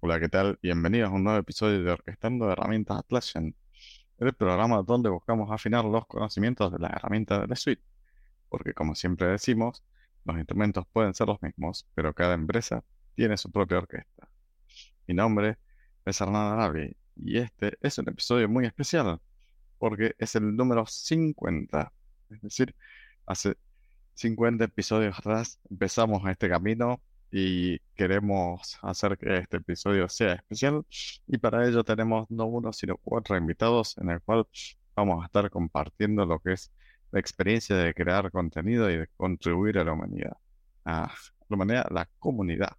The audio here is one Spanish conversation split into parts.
Hola, ¿qué tal? Bienvenidos a un nuevo episodio de Orquestando Herramientas Atlassian, el programa donde buscamos afinar los conocimientos de las herramientas de la suite, porque como siempre decimos, los instrumentos pueden ser los mismos, pero cada empresa tiene su propia orquesta. Mi nombre es Hernán Arabi y este es un episodio muy especial, porque es el número 50, es decir, hace 50 episodios atrás empezamos este camino y queremos hacer que este episodio sea especial y para ello tenemos no uno sino cuatro invitados en el cual vamos a estar compartiendo lo que es la experiencia de crear contenido y de contribuir a la humanidad, a la humanidad, la comunidad,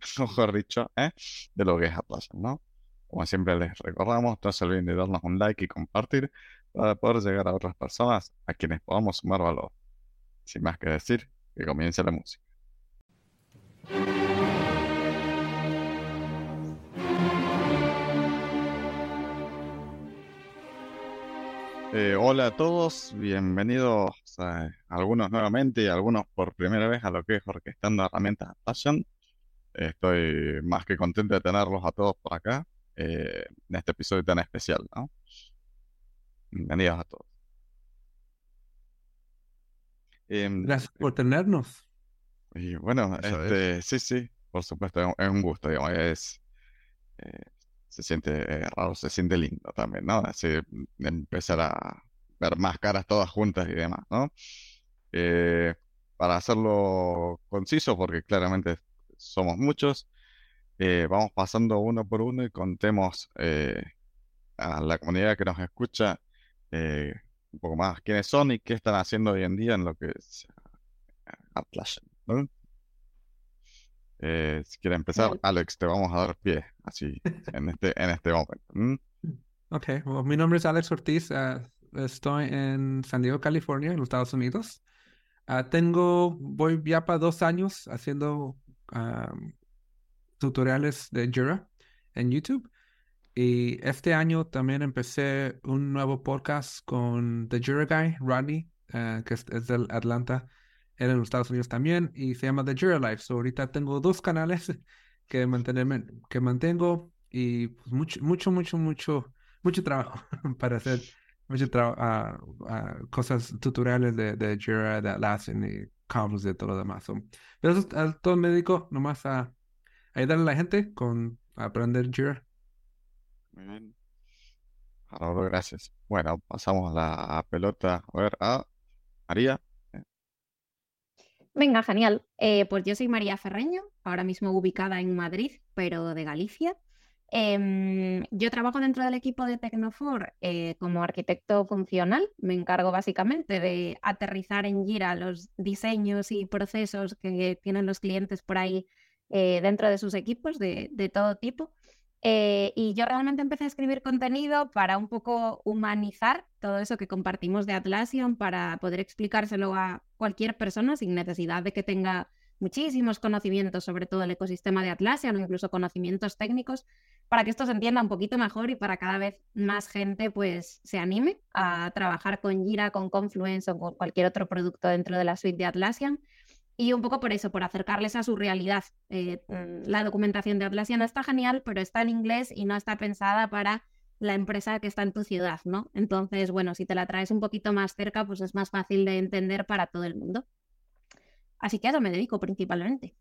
mejor dicho, ¿eh? de lo que es Atlassian, ¿no? Como siempre les recordamos, no se olviden de darnos un like y compartir para poder llegar a otras personas a quienes podamos sumar valor. Sin más que decir, que comience la música. Eh, hola a todos, bienvenidos a algunos nuevamente y algunos por primera vez a lo que es Orquestando Herramientas Passion. Estoy más que contento de tenerlos a todos por acá eh, en este episodio tan especial, ¿no? Bienvenidos a todos. Em, Gracias por tenernos. Y bueno, este, sí, sí, por supuesto, es un gusto, digamos, es, eh, se siente eh, raro, se siente lindo también, ¿no? Así empezar a ver más caras todas juntas y demás, ¿no? Eh, para hacerlo conciso, porque claramente somos muchos, vamos pasando uno por uno y contemos a la comunidad que nos escucha un poco más quiénes son y qué están haciendo hoy en día en lo que es Atlassian. ¿No? Eh, si quieres empezar, Alex, te vamos a dar pie así en este, en este momento. Ok, mi nombre es Alex Ortiz. Ah, estoy en San Diego, California, en los Estados Unidos. Ah, tengo, voy ya para dos años haciendo tutoriales de Jira en YouTube. Y este año también empecé un nuevo podcast con The Jira Guy, Rodney, ah, que es, es del Atlanta en los Estados Unidos también y se llama The Jira Life. So ahorita tengo dos canales que, que mantengo y pues mucho, mucho, mucho, mucho, mucho trabajo para hacer mucho uh, cosas tutoriales de, de Jira, de Atlassian y Confluence y todo lo demás. pero eso es todo me dedico nomás a, ayudarle a la gente con aprender Jira. Muy bien. gracias. Bueno, pasamos la pelota a ver a María. Venga, genial. Eh, pues yo soy María Ferreño, ahora mismo ubicada en Madrid, pero de Galicia. Em, yo trabajo dentro del equipo de Tecnofor eh, como arquitecto funcional. Me encargo básicamente de aterrizar en Gira los diseños y procesos que tienen los clientes por ahí eh, dentro de sus equipos de todo tipo. Eh, y yo realmente empecé a escribir contenido para un poco humanizar todo eso que compartimos de Atlassian, para poder explicárselo a cualquier persona sin necesidad de que tenga muchísimos conocimientos sobre todo el ecosistema de Atlassian o incluso conocimientos técnicos, para que esto se entienda un poquito mejor y para cada vez más gente pues se anime a trabajar con Jira, con Confluence o con cualquier otro producto dentro de la suite de Atlassian y un poco por eso, por acercarles a su realidad. Eh, mm, la documentación de Atlassian está genial, pero está en inglés y no está pensada para la empresa que está en tu ciudad, ¿no? Entonces, bueno, si te la traes un poquito más cerca, pues es más fácil de entender para todo el mundo. Así que a eso me dedico principalmente.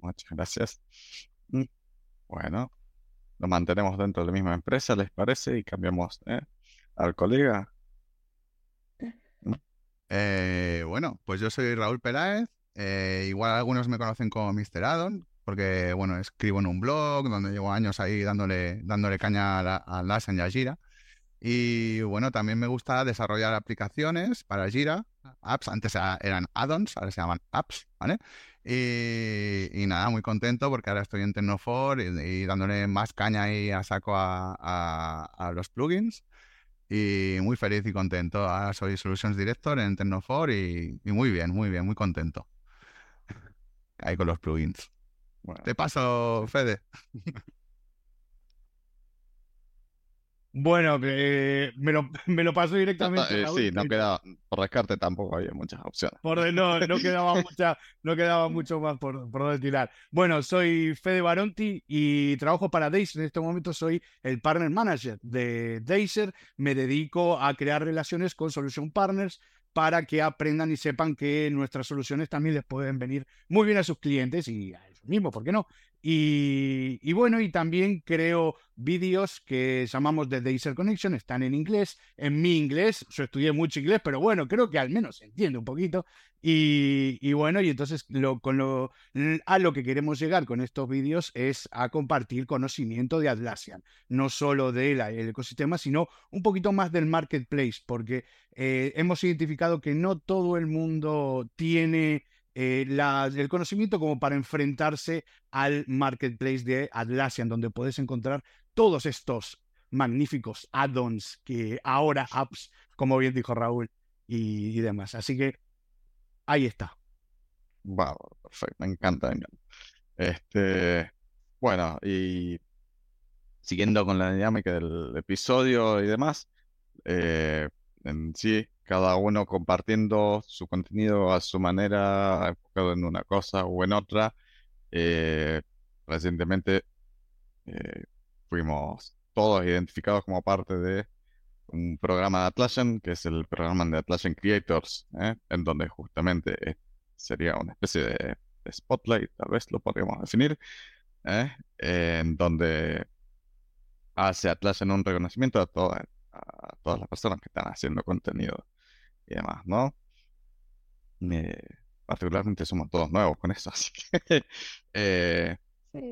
muchas gracias. Mm, bueno, lo mantenemos dentro de la misma empresa, ¿les parece? Y cambiamos ¿eh? al colega. Eh, bueno, pues yo soy Raúl Peláez. Eh, igual algunos me conocen como Mr. Addon, porque bueno, escribo en un blog donde llevo años ahí dándole, dándole caña a, la, y a Gira. Y bueno, también me gusta desarrollar aplicaciones para Gira, apps, antes eran add-ons, ahora se llaman apps, ¿vale? Y, nada, muy contento porque ahora estoy en Tecnofor y, dándole más caña ahí a saco a los plugins y muy feliz y contento. Ahora soy Solutions Director en Tecnofor y, y muy bien, muy bien, muy contento. Ahí con los plugins. Te paso, Fede. Bueno, eh, me, lo, me lo pasó directamente. Eh, sí, no que- quedaba, por descarte tampoco había muchas opciones. por no, no quedaba mucha, no quedaba mucho más por, por donde tirar. Bueno, soy Fede Baronti y trabajo para Dacer. En este momento soy el partner manager de Dacer. Me dedico a crear relaciones con solution partners para que aprendan y sepan que nuestras soluciones también les pueden venir muy bien a sus clientes y a ellos mismos, ¿por qué no? Y, y bueno, y también creo vídeos que llamamos de Dacer Connection, están en inglés, en mi inglés, yo estudié mucho inglés, pero bueno, creo que al menos se entiende un poquito. Y, y bueno, y entonces lo, con lo, a lo que queremos llegar con estos vídeos es a compartir conocimiento de Atlassian, no solo del ecosistema, sino un poquito más del marketplace, porque eh, hemos identificado que no todo el mundo tiene eh, el conocimiento como para enfrentarse al marketplace de Atlassian, donde puedes encontrar todos estos magníficos add-ons que ahora apps, como bien dijo Raúl, y, demás. Así que ahí está. Bárbaro, perfecto, me encanta, me encanta. Este, bueno, y siguiendo con la dinámica del episodio y demás, eh, en sí, cada uno compartiendo su contenido a su manera, enfocado en una cosa o en otra. Eh, recientemente eh, fuimos todos identificados como parte de un programa de Atlassian, que es el programa de Atlassian Creators, ¿eh? en donde justamente sería una especie de, spotlight, tal vez lo podríamos definir, en donde hace Atlassian un reconocimiento a todas, a todas las personas que están haciendo contenido y demás, ¿no? Eh, particularmente somos todos nuevos con eso, así que eh,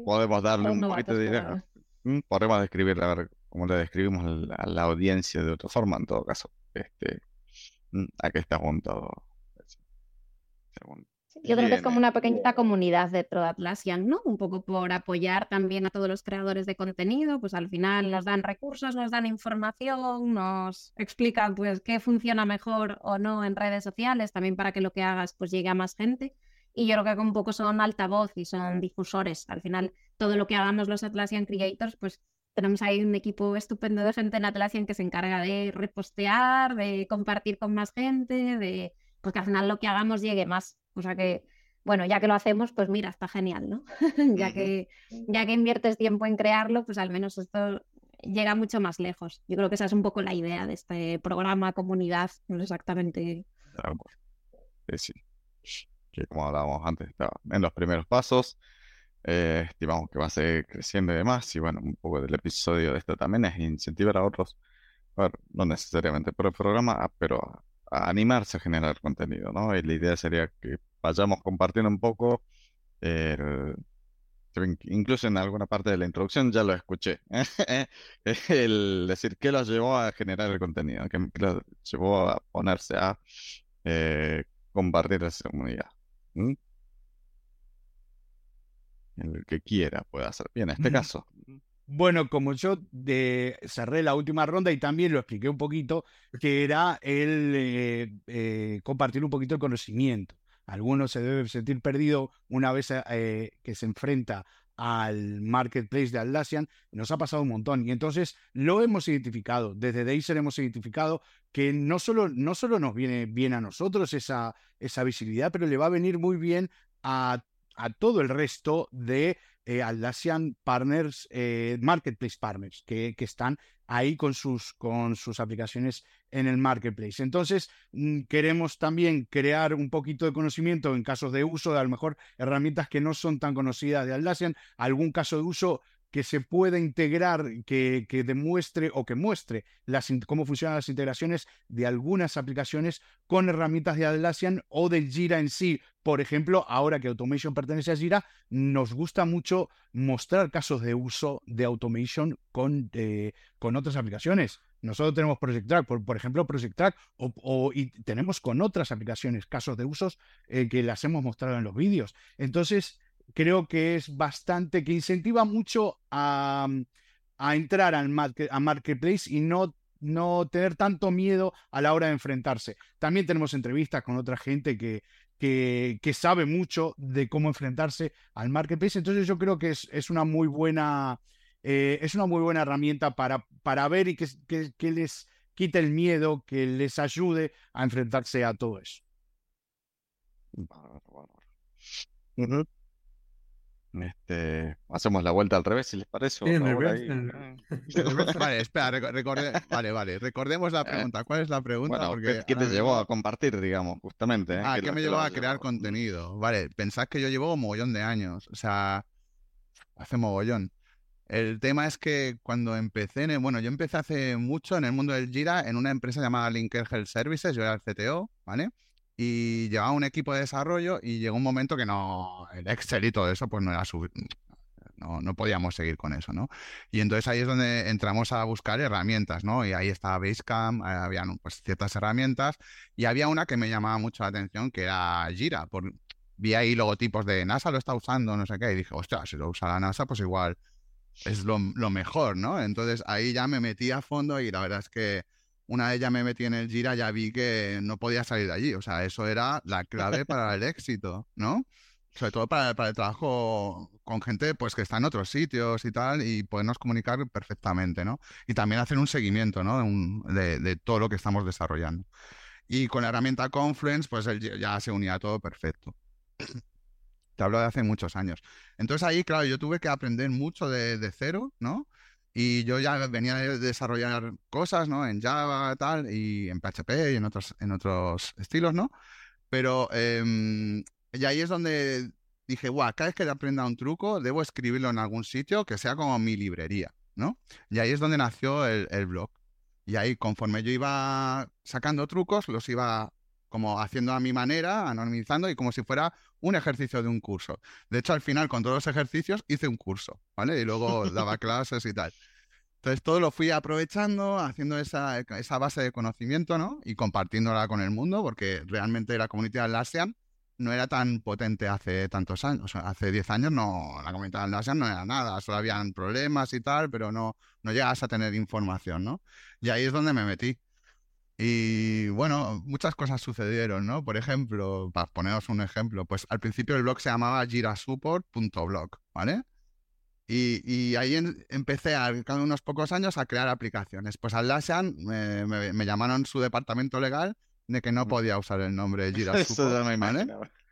podemos darle un poquito de idea. Mm, Podemos describir, a ver cómo le describimos a la, a la audiencia de otra forma, en todo caso. Este, mm, a qué está juntado. Según Yo creo que es como una pequeñita comunidad dentro de Atlassian, ¿no? Un poco por apoyar también a todos los creadores de contenido, pues al final nos dan recursos, nos dan información, nos explican pues qué funciona mejor o no en redes sociales, también para que lo que hagas pues llegue a más gente. Y yo creo que un poco son altavoz y son difusores. Al final, todo lo que hagamos los Atlassian Creators, pues tenemos ahí un equipo estupendo de gente en Atlassian que se encarga de repostear, de compartir con más gente, de pues que al final lo que hagamos llegue más. O sea que, bueno, ya que lo hacemos, pues mira, está genial, ¿no? ya, que, ya que inviertes tiempo en crearlo, pues al menos esto llega mucho más lejos. Yo creo que esa es un poco la idea de este programa, comunidad, no exactamente. Tal cual. Sí, sí. Que como hablábamos antes, estaba en los primeros pasos. Eh, estimamos que va a seguir creciendo y demás. Y bueno, un poco del episodio de esto también es incentivar a otros, no necesariamente por el programa, a- pero a, animarse a generar contenido, ¿no? Y la idea sería que vayamos compartiendo un poco. el- incluso en alguna parte de la introducción ya lo escuché. El decir qué los llevó a generar el contenido, qué los llevó a ponerse a eh, compartir esa comunidad. ¿Mm? El que quiera puede hacer. Bien, en este caso. Bueno, como yo de, cerré la última ronda y también lo expliqué un poquito, que era el eh, eh, compartir un poquito el conocimiento. Algunos se debe sentir perdido una vez eh, que se enfrenta al marketplace de Atlassian, nos ha pasado un montón y entonces lo hemos identificado, desde Dacer hemos identificado que no solo, no solo nos viene bien a nosotros esa, esa visibilidad, pero le va a venir muy bien a, a todo el resto de eh, Atlassian Partners, eh, Marketplace Partners, que, que están ahí con sus, con sus aplicaciones en el Marketplace. Entonces, mm, queremos también crear un poquito de conocimiento en casos de uso de a lo mejor herramientas que no son tan conocidas de Atlassian, algún caso de uso que se pueda integrar, que, que demuestre o que muestre las, cómo funcionan las integraciones de algunas aplicaciones con herramientas de Atlassian o de Jira en sí. Por ejemplo, ahora que Automation pertenece a Jira, nos gusta mucho mostrar casos de uso de Automation con, eh, con otras aplicaciones. Nosotros tenemos Project Track, por, por ejemplo, Project Track, o, o- y tenemos con otras aplicaciones casos de usos eh, que las hemos mostrado en los vídeos. Entonces, creo que es bastante, que incentiva mucho a, a entrar al market- a Marketplace y no, no tener tanto miedo a la hora de enfrentarse. También tenemos entrevistas con otra gente que, que, que sabe mucho de cómo enfrentarse al Marketplace. Entonces yo creo que es, es una muy buena eh, es una muy buena herramienta para, para ver y que, que, les quite el miedo, que les ayude a enfrentarse a todo eso. Bárbaro, bárbaro. Este, hacemos la vuelta al revés, si les parece. Sí, reverse. Vale, espera, reco- recorde- vale, vale, recordemos la pregunta. ¿Cuál es la pregunta? Bueno, Porque ¿qué, te ahora llevó a compartir, digamos, justamente? eh? Ah, ¿Qué ¿qué lo- me llevó a crear llevó? contenido? Vale, pensad que yo llevo un mogollón de años, o sea, hace mogollón. El tema es que cuando empecé, en el- bueno, yo empecé hace mucho en el mundo del Jira en una empresa llamada Linker Health Services, yo era el CTO, ¿vale? Y llevaba un equipo de desarrollo y llegó un momento que no, el Excel y todo eso, pues no era su, no, no podíamos seguir con eso, ¿no? Y entonces ahí es donde entramos a buscar herramientas, ¿no? Y ahí estaba Basecamp, habían pues ciertas herramientas y había una que me llamaba mucho la atención que era Jira. Por, vi ahí logotipos de NASA lo está usando, no sé qué, y dije, hostia, si lo usa la NASA, pues igual es lo, lo mejor, ¿no? Entonces ahí ya me metí a fondo y la verdad es que una vez ya me metí en el Jira, ya vi que no podía salir de allí. O sea, eso era la clave para el éxito, ¿no? Sobre todo para, para el trabajo con gente pues que está en otros sitios y tal, y podernos comunicar perfectamente, ¿no? Y también hacer un seguimiento, ¿no? Un- de- de todo lo que estamos desarrollando. Y con la herramienta Confluence, pues ya se unía todo perfecto. Te hablo de hace muchos años. Entonces ahí, claro, yo tuve que aprender mucho de, de cero, ¿no? Y yo ya venía de desarrollar cosas, ¿no? En Java, tal, y en PHP y en otros, en otros estilos, ¿no? Pero em, y ahí es donde dije, guau, cada vez que aprenda un truco, debo escribirlo en algún sitio que sea como mi librería, ¿no? Y ahí es donde nació el, el blog. Y ahí, conforme yo iba sacando trucos, los iba como haciendo a mi manera, anonimizando y como si fuera un ejercicio de un curso. De hecho, al final, con todos los ejercicios, hice un curso, ¿vale? Y luego daba clases y tal. Entonces, todo lo fui aprovechando, haciendo esa, esa base de conocimiento, ¿no? Y compartiéndola con el mundo, porque realmente la comunidad Atlassian no era tan potente hace tantos años. O sea, hace 10 años no, la comunidad Atlassian no era nada, solo habían problemas y tal, pero no, no llegabas a tener información, ¿no? Y ahí es donde me metí. Y bueno, muchas cosas sucedieron, ¿no? Por ejemplo, para poneros un ejemplo, pues al principio el blog se llamaba girasupport.blog, ¿vale? Y, y ahí en- empecé a, cada unos pocos años a crear aplicaciones. Pues Atlassian eh, me, me llamaron su departamento legal de que no podía usar el nombre GiraSupport, me ¿vale?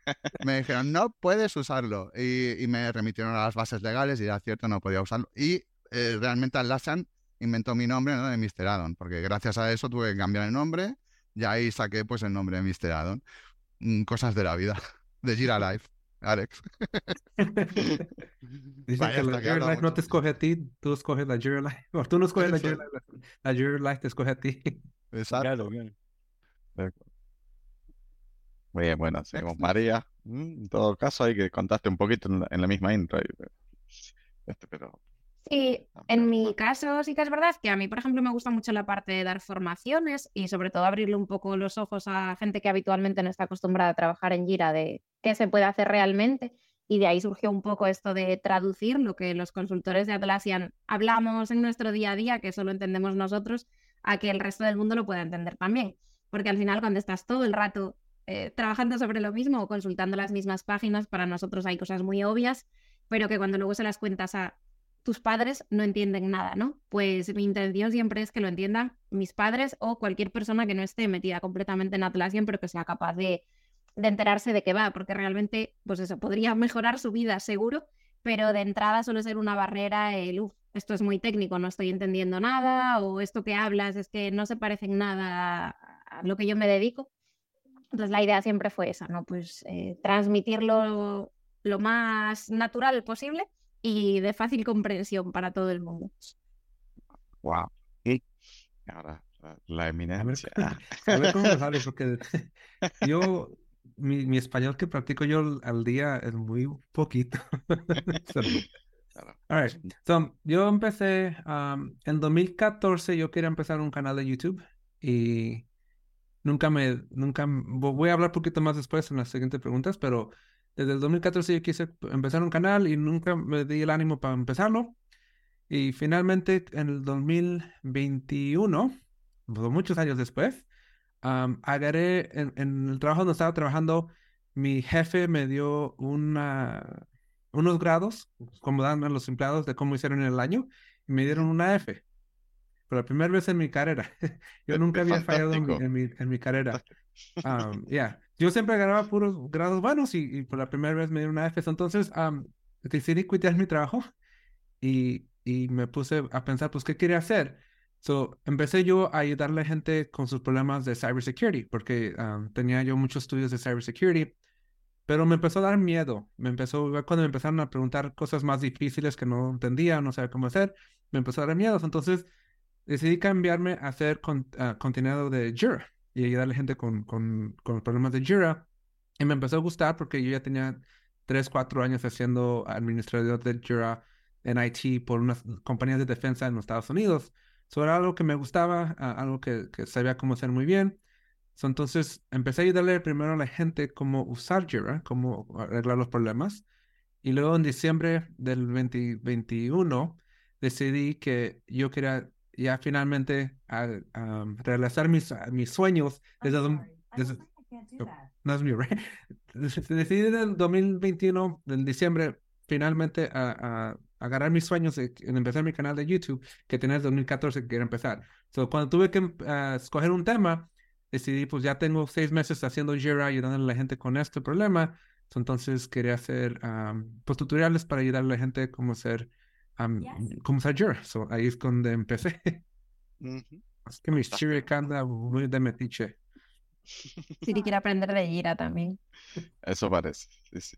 Me dijeron, no puedes usarlo. Y, y me remitieron a las bases legales y era cierto, no podía usarlo. Y eh, realmente Atlassian inventó mi nombre, ¿no? De Mr. Addon, porque gracias a eso tuve que cambiar el nombre y ahí saqué pues el nombre de Mr. Addon. Mm, Cosas de la vida, de Gira Life, Alex. Dicen Vaya, que la habla Life no te escoge a ti, tú escoges la Jira Life. O tú no escoges la Jira Life, la Jira Life te escoge a ti. Exacto. Claro. Muy bien, bueno, seguimos. María, mm, en todo caso, hay que contaste un poquito en la, en la misma intro. Este, pero Sí, en mi caso sí que es verdad que a mí, por ejemplo, me gusta mucho la parte de dar formaciones y sobre todo abrirle un poco los ojos a gente que habitualmente no está acostumbrada a trabajar en Jira de qué se puede hacer realmente. Y de ahí surgió un poco esto de traducir lo que los consultores de Atlassian hablamos en nuestro día a día, que solo entendemos nosotros, a que el resto del mundo lo pueda entender también. Porque al final, cuando estás todo el rato eh, trabajando sobre lo mismo o consultando las mismas páginas, para nosotros hay cosas muy obvias, pero que cuando luego se las cuentas a tus padres no entienden nada, ¿no? Pues mi intención siempre es que lo entiendan mis padres o cualquier persona que no esté metida completamente en Atlassian, pero que sea capaz de, de enterarse de qué va, porque realmente, pues eso, podría mejorar su vida seguro, pero de entrada suele ser una barrera el, "Uf, esto es muy técnico, no estoy entendiendo nada, o esto que hablas es que no se parece en nada a lo que yo me dedico. Entonces la idea siempre fue esa, ¿no? Pues eh, transmitirlo lo más natural posible y de fácil comprensión para todo el mundo. wow. Y ahora la, eminencia. Ah, A ver cómo me sale, porque yo, mi, mi español que practico yo al día es muy poquito. So, all right. So, yo empecé, um, en 2014 yo quería empezar un canal de YouTube y nunca me, nunca, vo- voy a hablar un poquito más después en las siguientes preguntas, pero desde el 2014 yo quise empezar un canal y nunca me di el ánimo para empezarlo. Y finalmente en el 2021, pues, muchos años después, am, agarré en, en el trabajo donde estaba trabajando, mi jefe me dio una, unos grados, como dan a los empleados de cómo hicieron en el año, y me dieron una F. Por la primera vez en mi carrera. Yo nunca había fallado en mi, en mi, en mi carrera. Um, yeah. Yo siempre ganaba puros grados buenos y, y, por la primera vez me dieron una F. Entonces um, decidí quitar mi trabajo y, y me puse a pensar, pues, ¿qué quería hacer? So, empecé yo a ayudarle a gente con sus problemas de cybersecurity, porque um, tenía yo muchos estudios de cybersecurity, pero me empezó a dar miedo. Me empezó, cuando me empezaron a preguntar cosas más difíciles que no entendía, no sabía cómo hacer, me empezó a dar miedo. Entonces, decidí cambiarme a hacer con, uh, contenido de Jira y ayudarle a gente con, con, con problemas de Jira. Y me empezó a gustar porque yo ya tenía 3, 4 años haciendo administrador de Jira en IT por unas compañías de defensa en los Estados Unidos. Eso era algo que me gustaba, algo que, sabía cómo hacer muy bien. Entonces empecé a ayudarle primero a la gente cómo usar Jira, cómo arreglar los problemas. Y luego en diciembre del 2021 decidí que yo quería ya finalmente a, a realizar mis, mis sueños desde... desde no es mío, right? Decidí en el 2021, en diciembre, finalmente a, a agarrar mis sueños de, empezar mi canal de YouTube que tenía en 2014 que quería empezar. So, cuando tuve que uh, escoger un tema, decidí, pues ya tengo seis meses haciendo Jira, ayudando a la gente con este problema. So, entonces quería hacer um, pues, tutoriales para ayudar a la gente cómo hacer, um, yes. cómo usar Jira. So, ahí es donde empecé. Uh -huh. Es que mi Jira anda muy de metiche. Siri quiere aprender de Jira también. Eso parece, sí, sí.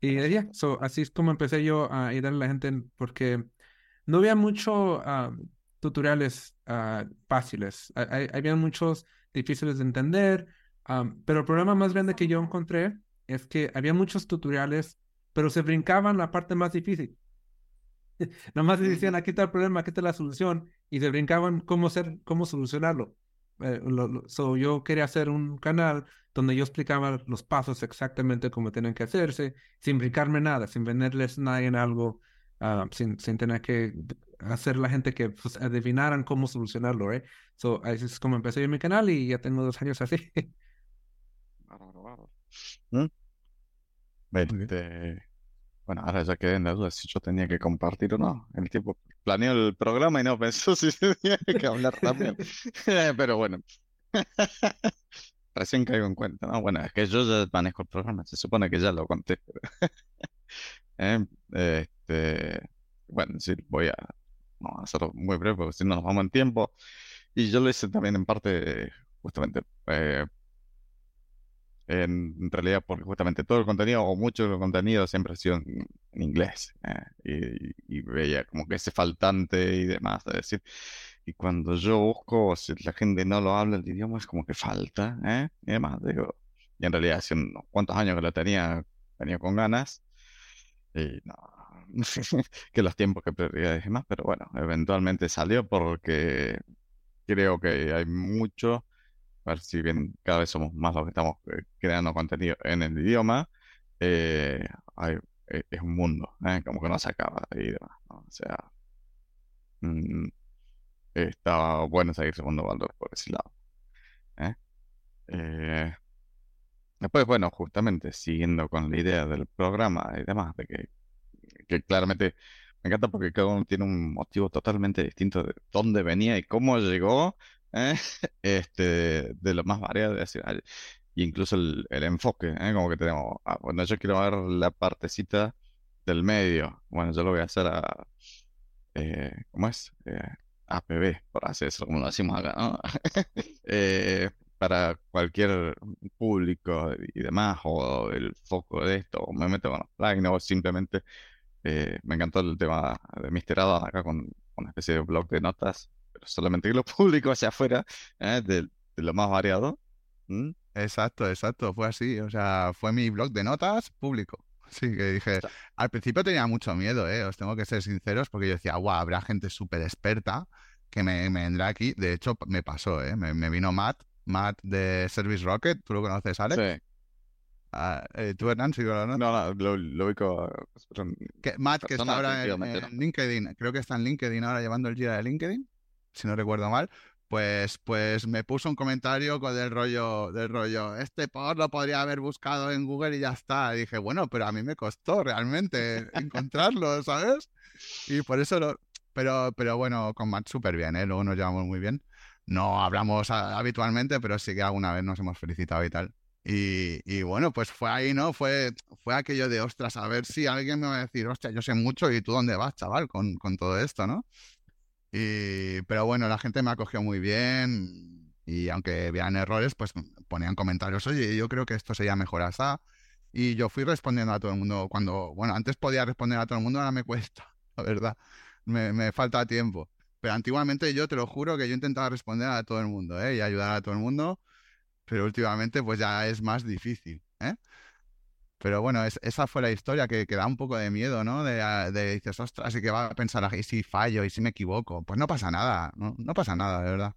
Y ya, yeah, so, así es como empecé yo a ayudar a la gente porque no había muchos uh, tutoriales uh, fáciles. Hay, había muchos difíciles de entender, um, pero el problema más grande que yo encontré es que había muchos tutoriales, pero se brincaban la parte más difícil. Nomás decían, aquí está el problema, aquí está la solución, y se brincaban cómo, hacer, cómo solucionarlo. Eh, lo, lo, so yo quería hacer un canal donde yo explicaba los pasos exactamente como tienen que hacerse, sin brincarme nada, sin venderles nada en algo, uh, sin, sin tener que hacer la gente que pues, adivinaran cómo solucionarlo, ¿eh? So, así es como empecé yo mi canal y ya tengo dos años así. ¿Mm? Este, bueno, ahora ya quedé en la duda si yo tenía que compartir o no. El tiempo planeó el programa y no pensó si tenía que hablar también. Pero bueno. Recién caigo en cuenta, ¿no? Bueno, es que yo ya manejo el programa, se supone que ya lo conté. eh, este, bueno, sí, voy a hacerlo muy breve porque si no nos vamos en tiempo. Y yo lo hice también en parte, justamente, eh, en realidad porque justamente todo el contenido o mucho del contenido siempre ha sido en, en inglés eh, y, y, veía como que ese faltante y demás, es decir, y cuando yo busco, si la gente no lo habla el idioma es como que falta, ¿eh? y demás, digo, y en realidad hace unos cuantos años que lo tenía, tenía con ganas, y no, que los tiempos que prioridades y demás, pero bueno, eventualmente salió porque creo que hay mucho a ver si bien cada vez somos más los que estamos creando contenido en el idioma, eh, hay, es un mundo, ¿eh? como que no se acaba y demás, ¿no? O sea, mmm, está bueno seguir segundo valor por ese lado. ¿eh? Eh, después, bueno, justamente siguiendo con la idea del programa y demás, de que, que claramente me encanta porque cada uno tiene un motivo totalmente distinto de dónde venía y cómo llegó ¿eh? este, de lo más variado, de decir, incluso el, enfoque, ¿eh? como que tenemos, ah, bueno, yo quiero ver la partecita del medio, bueno, yo lo voy a hacer a, eh, ¿cómo es? APB, por así decirlo, como lo decimos acá, ¿no? para cualquier público y demás, o el foco de esto, o me meto con plugins, o simplemente me encantó el tema de Mr. Adam acá con una especie de blog de notas pero solamente que lo público hacia afuera, ¿eh? de, de, lo más variado. ¿Mm? Exacto, exacto, fue así, o sea, fue mi blog de notas público. Sí, que dije, al principio tenía mucho miedo, ¿eh? os tengo que ser sinceros, porque yo decía, guau, habrá gente súper experta que me, me, vendrá aquí. De hecho, me pasó, ¿eh? me, me, vino Matt, Matt de Service Rocket, ¿tú lo conoces, Alex? Sí. Uh, eh, ¿Tú, Hernán, sí, no? No, no, lo, lo ubico. Que, Matt, que está ahora en, en, LinkedIn, creo que está en LinkedIn ahora llevando el Gira de LinkedIn si no recuerdo mal, pues, pues me puso un comentario con el rollo, del rollo, este post lo podría haber buscado en Google y ya está. Y dije, bueno, pero a mí me costó realmente encontrarlo, ¿sabes? Y por eso lo... Pero, pero bueno, con Matt súper bien, ¿eh? Luego nos llevamos muy bien. No hablamos habitualmente, pero sí que alguna vez nos hemos felicitado y tal. Y, y, bueno, pues fue ahí, ¿no? Fue, fue aquello de, ostras, a ver si alguien me va a decir, hostia, yo sé mucho y tú dónde vas, chaval, con, con todo esto, ¿no? Pero bueno, la gente me acogió muy bien y aunque vean errores, pues ponían comentarios, oye, yo creo que esto sería mejor así. Y yo fui respondiendo a todo el mundo cuando, bueno, antes podía responder a todo el mundo, ahora me cuesta, la verdad, me, me falta tiempo. Pero antiguamente yo te lo juro que yo intentaba responder a todo el mundo ¿eh? y ayudar a todo el mundo, pero últimamente pues ya es más difícil. ¿eh? Pero bueno, esa fue la historia que, da un poco de miedo, ¿no? De, ah, de dices, ostras, y que va a pensar, ¿y si fallo? ¿Y si me equivoco? Pues no pasa nada, no, no pasa nada, de verdad.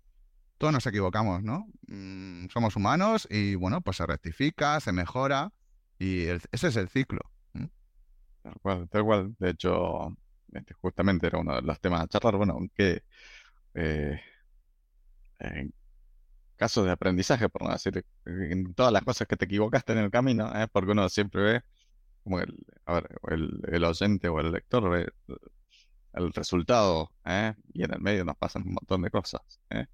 Todos nos equivocamos, ¿no? Mm, somos humanos y bueno, pues se rectifica, se mejora y ese es el ciclo. Tal cual, tal cual. De hecho, este, justamente era uno de los temas a charlar. Bueno, aunque eh, casos de aprendizaje, por no decir, en todas las cosas que te equivocaste en el camino, ¿eh? porque uno siempre ve como el, el, oyente o el lector ve el resultado, ¿eh? y en el medio nos pasan un montón de cosas. ¿eh?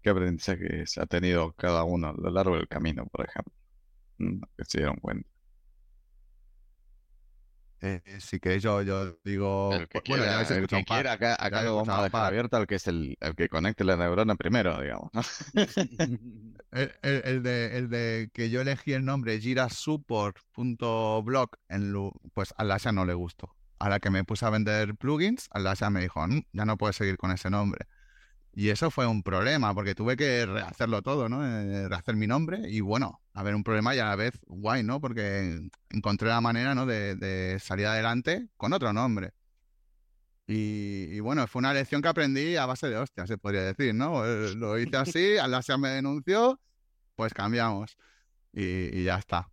¿Qué aprendizaje se ha tenido cada uno a lo largo del camino, por ejemplo? Mm, que se dieron cuenta. Eh, sí que yo, yo digo, El que bueno, ya quiera, habéis el escuchado que un par, quiera, acá, ya acá habéis lo vamos a dejar abierto al que es el, el que conecte la neurona primero, digamos. El, el- el de, el de que yo elegí el nombre girasupport.blog, en lu- pues a Lasha no le gustó. A la que me puse a vender plugins, a Lasha me dijo, "Mm, ya no puedes seguir con ese nombre. Y eso fue un problema, porque tuve que rehacerlo todo, ¿no? Eh, rehacer mi nombre y bueno, a ver, un problema y a la vez guay, ¿no? Porque encontré la manera, ¿no? De, salir adelante con otro nombre. Y, bueno, fue una lección que aprendí a base de hostias, se podría decir, ¿no? Eh, Lo hice así, Alasia me denunció, pues cambiamos. Y ya está.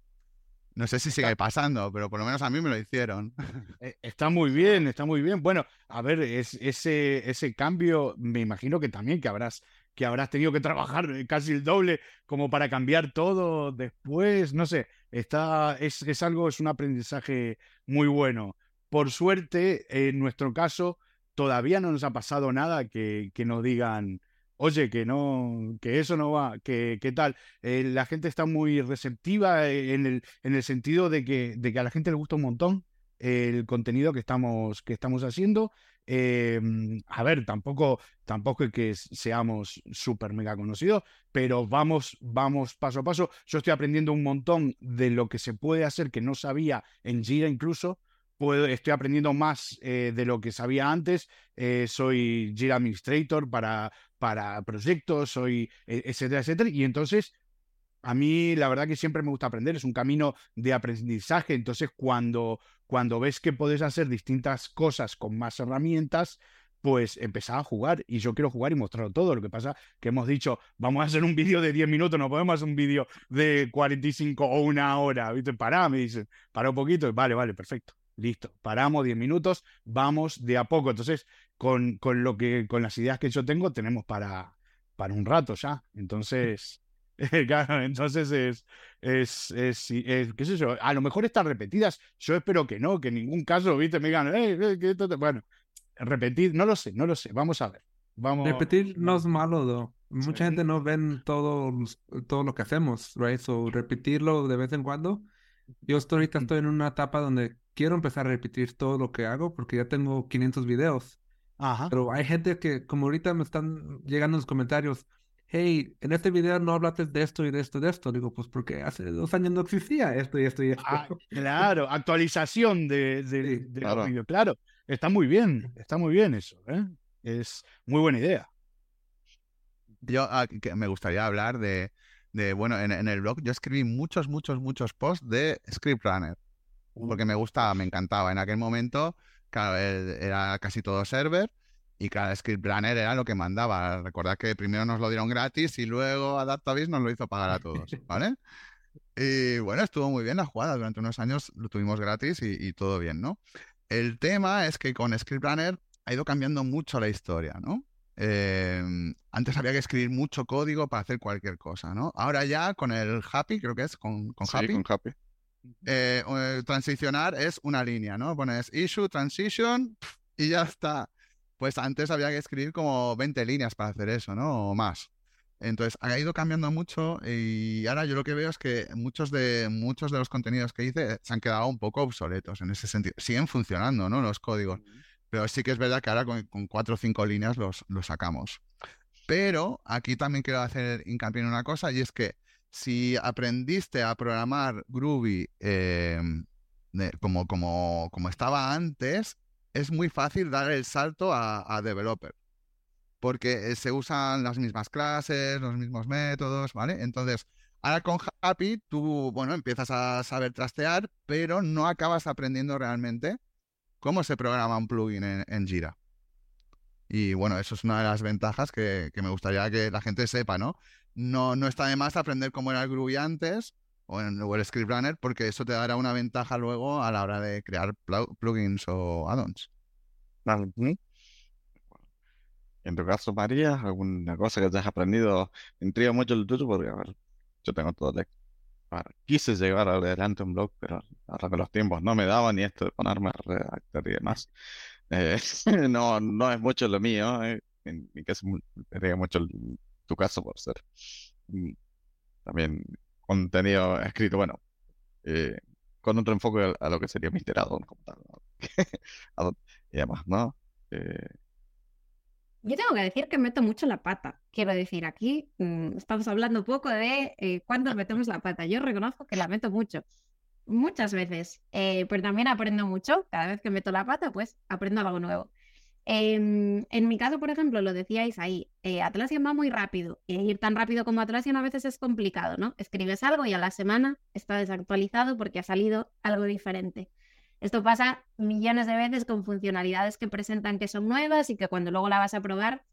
No sé si sigue pasando, pero por lo menos a mí me lo hicieron. Eh, Está muy bien, está muy bien. Bueno, a ver, es, ese, ese cambio, me imagino que también que habrás, que habrás tenido que trabajar eh, casi el doble como para cambiar todo después. No sé, está, es, es algo, es un aprendizaje muy bueno. Por suerte, en nuestro caso, todavía no nos ha pasado nada que, que nos digan, oye, que no, que eso no va, que, que tal. Eh, la gente está muy receptiva eh, en el, en el sentido de que, de que a la gente le gusta un montón el contenido que estamos, que estamos haciendo. Eh, a ver, tampoco, tampoco es que seamos súper mega conocidos, pero vamos, vamos paso a paso. Yo estoy aprendiendo un montón de lo que se puede hacer que no sabía en Gira incluso. Puedo, estoy aprendiendo más eh, de lo que sabía antes. Eh, soy Gira Administrator para, para proyectos, soy eh, etcétera, etcétera. Y entonces a mí la verdad que siempre me gusta aprender, es un camino de aprendizaje, entonces cuando, cuando ves que puedes hacer distintas cosas con más herramientas, pues empezar a jugar y yo quiero jugar y mostrarlo todo. Lo que pasa que hemos dicho, vamos a hacer un vídeo de 10 minutos, no podemos hacer un vídeo de 45 o una hora, ¿viste? Pará, me dicen, para un poquito, vale, vale, perfecto, listo, paramos 10 minutos, vamos de a poco. Entonces, con, con lo que, con las ideas que yo tengo, tenemos para, para un rato ya. Entonces... Claro, entonces es, es, es, es- qué sé yo, a lo mejor están repetidas, yo espero que no, que en ningún caso, viste, me digan, "Eh, eh, que esto te-". bueno, repetir, no lo sé, no lo sé, vamos a ver, vamos, Repetir no es malo, though. Mucha Sí. gente no ven todo, todo lo que hacemos, right? So, repetirlo de vez en cuando. Yo estoy, ahorita estoy en una etapa donde quiero empezar a repetir todo lo que hago porque ya tengo 500 videos. ajá, Pero hay gente que, como ahorita me están llegando los comentarios, hey, en este video no hablaste de esto y de esto y de esto. Digo, pues porque hace dos años no existía esto y esto y esto. Ah, claro, actualización de, de, Sí, de claro. los vídeos, claro, está muy bien, está muy bien eso, ¿eh? Es muy buena idea. Yo ah, que me gustaría hablar de, de bueno, en, en el blog yo escribí muchos, muchos, muchos posts de Script Runner, porque me gustaba, me encantaba. En aquel momento, claro, el- era casi todo server y cada Script Runner era lo que mandaba. Recordad que primero nos lo dieron gratis y luego Adaptavis nos lo hizo pagar a todos, ¿vale? Y bueno, estuvo muy bien la jugada. Durante unos años lo tuvimos gratis y, y todo bien, ¿no? El tema es que con Script Runner ha ido cambiando mucho la historia, ¿no? em, antes había que escribir mucho código para hacer cualquier cosa, ¿no? Ahora ya con el Happy, creo que es, con, con Sí, Happy, con Happy. Eh, eh, transicionar es una línea, ¿no? Pones issue, transition y ya está. Pues antes había que escribir como 20 líneas para hacer eso, ¿no? O más. Entonces ha ido cambiando mucho y ahora yo lo que veo es que muchos de, muchos de los contenidos que hice se han quedado un poco obsoletos en ese sentido. Siguen funcionando, ¿no? Los códigos. Pero sí que es verdad que ahora con, con cuatro o cinco líneas los, los sacamos. Pero aquí también quiero hacer hincapié en una cosa y es que si aprendiste a programar Groovy de- como, estaba antes, es muy fácil dar el salto a, developer. Porque eh, se usan las mismas clases, los mismos métodos, ¿vale? Entonces, ahora con Happy tú, bueno, empiezas a saber trastear, pero no acabas aprendiendo realmente cómo se programa un plugin en, en Jira. Y bueno, eso es una de las ventajas que me gustaría que la gente sepa, ¿no? No, no está de más aprender cómo era el Groovy antes o, en, o el Script Runner, porque eso te dará una ventaja luego a la hora de crear plu- plugins o add-ons. En tu caso, María, alguna cosa que hayas aprendido, me intriga mucho el tuyo porque, a ver, yo tengo todo de... quise llevar adelante un blog, pero verdad que los tiempos no me daban y esto de ponerme a redactar y demás. eh, no, no es mucho lo mío, eh, En mi caso, me intriga mucho el- tu caso por ser mm, también contenido escrito, bueno, eh, con otro enfoque a, lo que sería Mr. Addon como tal, y demás, ¿no? Eh, Yo tengo que decir que meto mucho la pata. Quiero decir, aquí mm, estamos hablando un poco de eh, cuándo metemos la pata. Yo reconozco que la meto mucho, muchas veces, eh, pero también aprendo mucho. Cada vez que meto la pata, pues aprendo algo nuevo. Em, en mi caso, por ejemplo, lo decíais ahí, eh, Atlassian va muy rápido y ir tan rápido como Atlassian a veces es complicado, ¿no? Escribes algo y a la semana está desactualizado porque ha salido algo diferente. Esto pasa millones de veces con funcionalidades que presentan que son nuevas y que cuando luego la vas a probar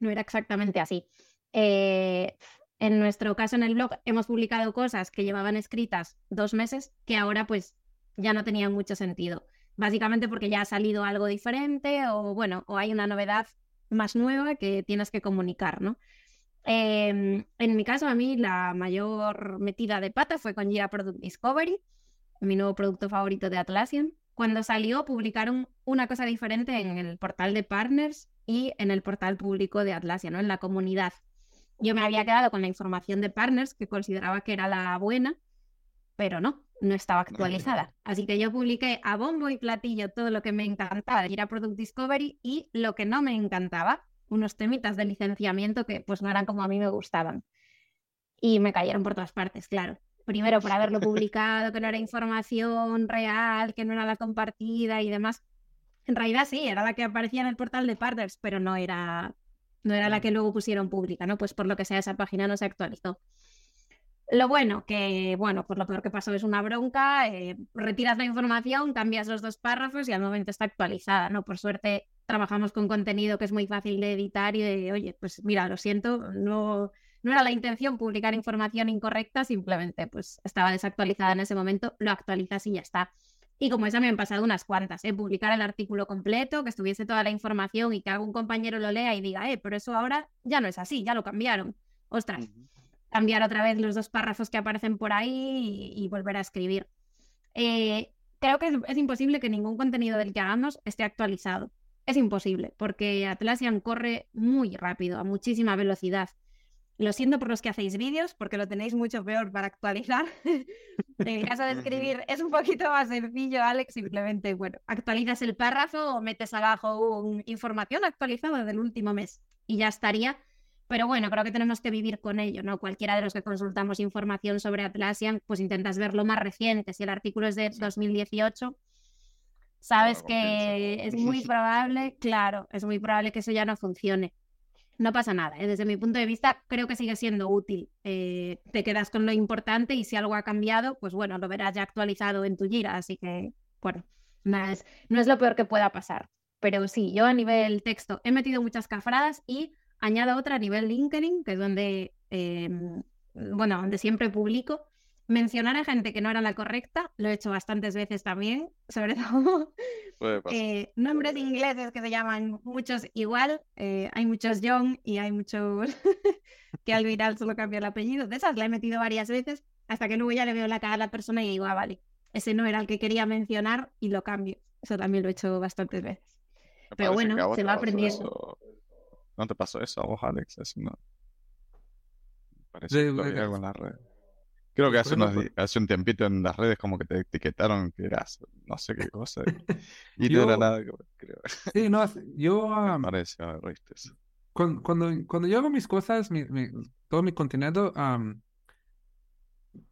no era exactamente así. Eh, en nuestro caso en el blog hemos publicado cosas que llevaban escritas dos meses que ahora pues ya no tenían mucho sentido. Básicamente porque ya ha salido algo diferente o bueno, o hay una novedad más nueva que tienes que comunicar, ¿no? Em, en mi caso, a mí la mayor metida de pata fue con Jira Product Discovery, mi nuevo producto favorito de Atlassian. Cuando salió, publicaron una cosa diferente en el portal de partners y en el portal público de Atlassian, ¿no? En la comunidad. Yo me había quedado con la información de partners que consideraba que era la buena, pero no, no estaba actualizada. Así que yo publiqué a bombo y platillo todo lo que me encantaba de Jira Product Discovery y lo que no me encantaba, unos temitas de licenciamiento que pues no eran como a mí me gustaban. Y me cayeron por todas partes, claro. Primero por haberlo publicado, que no era información real, que no era la compartida y demás. En realidad sí, era la que aparecía en el portal de partners, pero no era, no era la que luego pusieron pública, ¿no? Pues por lo que sea, esa página no se actualizó. Lo bueno, que bueno, pues lo peor que pasó es una bronca, eh, retiras la información, cambias los dos párrafos y al momento está actualizada, ¿no? Por suerte trabajamos con contenido que es muy fácil de editar y de, oye, pues mira, lo siento, no, no era la intención publicar información incorrecta, simplemente pues estaba desactualizada en ese momento, lo actualizas y ya está. Y como esa me han pasado unas cuantas, ¿eh? publicar el artículo completo, que estuviese toda la información y que algún compañero lo lea y diga, eh, pero eso ahora ya no es así, ya lo cambiaron. Ostras, cambiar otra vez los dos párrafos que aparecen por ahí y, y volver a escribir. Eh, creo que es, es imposible que ningún contenido del que hagamos esté actualizado. Es imposible, porque Atlassian corre muy rápido, a muchísima velocidad. Lo siento por los que hacéis vídeos, porque lo tenéis mucho peor para actualizar. en el caso de escribir es un poquito más sencillo, Alex. Simplemente, bueno, actualizas el párrafo o metes abajo un información actualizada del último mes y ya estaría. Pero bueno, creo que tenemos que vivir con ello, ¿no? Cualquiera de los que consultamos información sobre Atlassian, pues intentas ver lo más reciente. Si el artículo es de 2018, sabes Claro, que compensa. es muy probable, claro, es muy probable que eso ya no funcione. No pasa nada, ¿eh? desde mi punto de vista creo que sigue siendo útil. Eh, te quedas con lo importante y si algo ha cambiado, pues bueno, lo verás ya actualizado en tu Jira, así que bueno, no es, no es lo peor que pueda pasar. Pero sí, yo a nivel texto he metido muchas cafradas y añado otra a nivel LinkedIn, que es donde, eh, bueno, donde siempre publico. mencionar a gente que no era la correcta, lo he hecho bastantes veces también, sobre todo eh, nombres ingleses que se llaman muchos igual, eh, hay muchos John y hay muchos que al final solo cambia el apellido. De esas la he metido varias veces hasta que luego ya le veo la cara a la persona y digo, ah, vale, ese no era el que quería mencionar y lo cambio. Eso también lo he hecho bastantes veces. Me pero bueno, se va aprendiendo. eso. ¿No te pasó eso a vos, Alex? No. Parece que algo en las redes. Creo que hace, unos hace un tiempito en las redes como que te etiquetaron que eras no sé qué cosa. Y, no era nada creo. Sí, no, yo am, Parece, cuando, cuando, cuando yo hago mis cosas, mi, mi- todo mi contenido, am,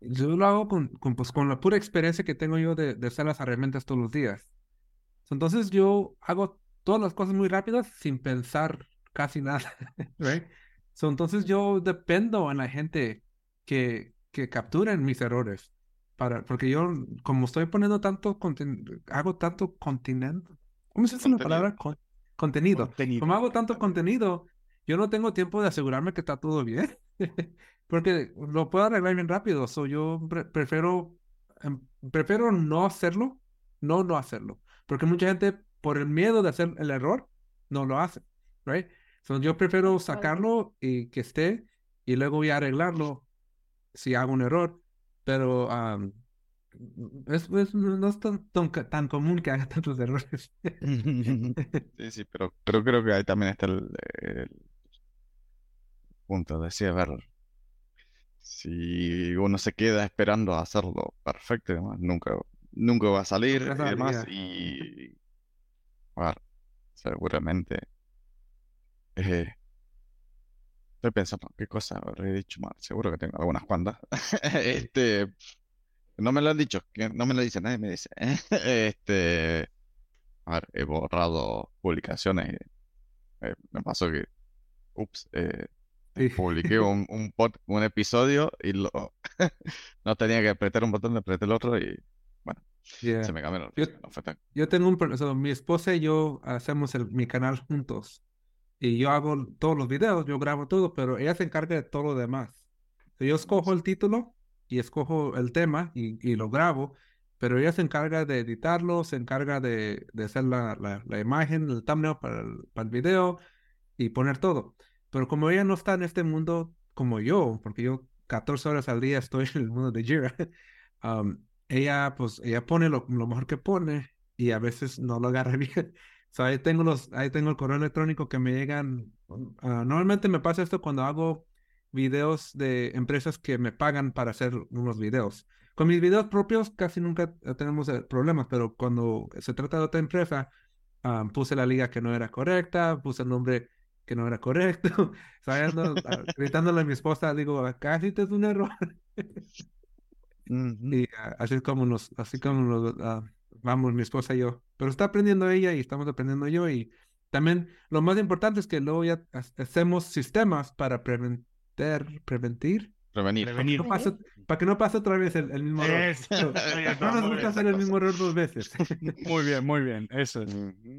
yo lo hago con, con, pues, con la pura experiencia que tengo yo de, de hacer las herramientas todos los días. Entonces yo hago todas las cosas muy rápidas sin pensar casi nada, right? So, entonces yo dependo en la gente que, que capturen mis errores. Para, porque yo, como estoy poniendo tanto contenido, hago tanto contenido. ¿Cómo se dice la palabra? Con- contenido. Contenido. Como hago tanto contenido, yo no tengo tiempo de asegurarme que está todo bien. Porque lo puedo arreglar bien rápido. So yo pre- prefiero, em, prefiero no hacerlo, no no hacerlo. Porque mucha gente, por el miedo de hacer el error, no lo hace. Right? So yo prefiero sacarlo y que esté, y luego voy a arreglarlo si hago un error. Pero am, es, es- no es tan, tan, tan común que haga tantos errores. Sí, sí, pero, pero creo que ahí también está el, el punto de decir, a ver, si uno se queda esperando a hacerlo perfecto y demás, nunca, nunca va a salir y demás. Y, a ver, seguramente. Eh, estoy pensando, ¿qué cosa habré dicho mal? Seguro que tengo algunas cuantas. Este, no me lo han dicho, no me lo dice, nadie me dice. Este, a ver, he borrado publicaciones. eh, me pasó que, ups, eh, Sí. publiqué un, un, pod- un episodio y lo, no tenía que apretar un botón, apreté el otro y Yeah. se me cambió Yo- no fue tan- Yo tengo un, mi esposa y yo hacemos el- mi canal juntos. Y yo hago todos los videos, yo grabo todo, pero ella se encarga de todo lo demás. Yo escojo el título y escojo el tema y, y lo grabo, pero ella se encarga de editarlo, se encarga de, de hacer la, la, imagen, el thumbnail para el, video y poner todo. Pero como ella no está en este mundo como yo, porque yo 14 horas al día estoy en el mundo de Jira, ella pues ella pone lo, lo mejor que pone y a veces no lo agarra bien. So, ahí tengo los, ahí tengo el correo electrónico que me llegan. ah, normalmente me pasa esto cuando hago videos de empresas que me pagan para hacer unos videos. Con mis videos propios casi nunca eh, tenemos eh, problemas, pero cuando se trata de otra empresa, ah, puse la liga que no era correcta, puse el nombre que no era correcto. Ando, ah, gritándole a mi esposa, digo, sí te es un error. Y así es como nos, así como nos vamos mi esposa y yo. Pero está aprendiendo ella y estamos aprendiendo yo. Y también lo más importante es que luego ya ha- hacemos sistemas para prevenir, prevenir, Prevenir. Prevenir. no pase- para que no pase otra vez el, el mismo error. Eso, No, no está, nos gusta hacer el mismo error dos veces. Muy bien, muy bien. Eso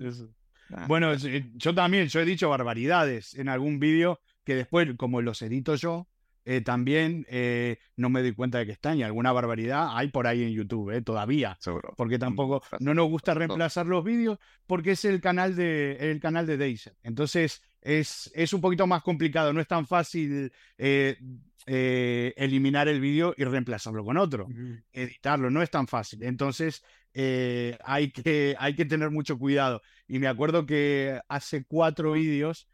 eso. Ah, Bueno, yo también, yo he dicho barbaridades en algún vídeo que después, como los edito yo, eh, también eh, no me doy cuenta de que están y alguna barbaridad hay por ahí en YouTube, eh, todavía. seguro. Porque tampoco frase, no nos gusta reemplazar los vídeos porque es el canal de el canal de. Entonces es, es un poquito más complicado, no es tan fácil eliminar el vídeo y reemplazarlo con otro editarlo, no es tan fácil. Entonces, hay, que, hay que tener mucho cuidado. Y me acuerdo que hace cuatro vídeos,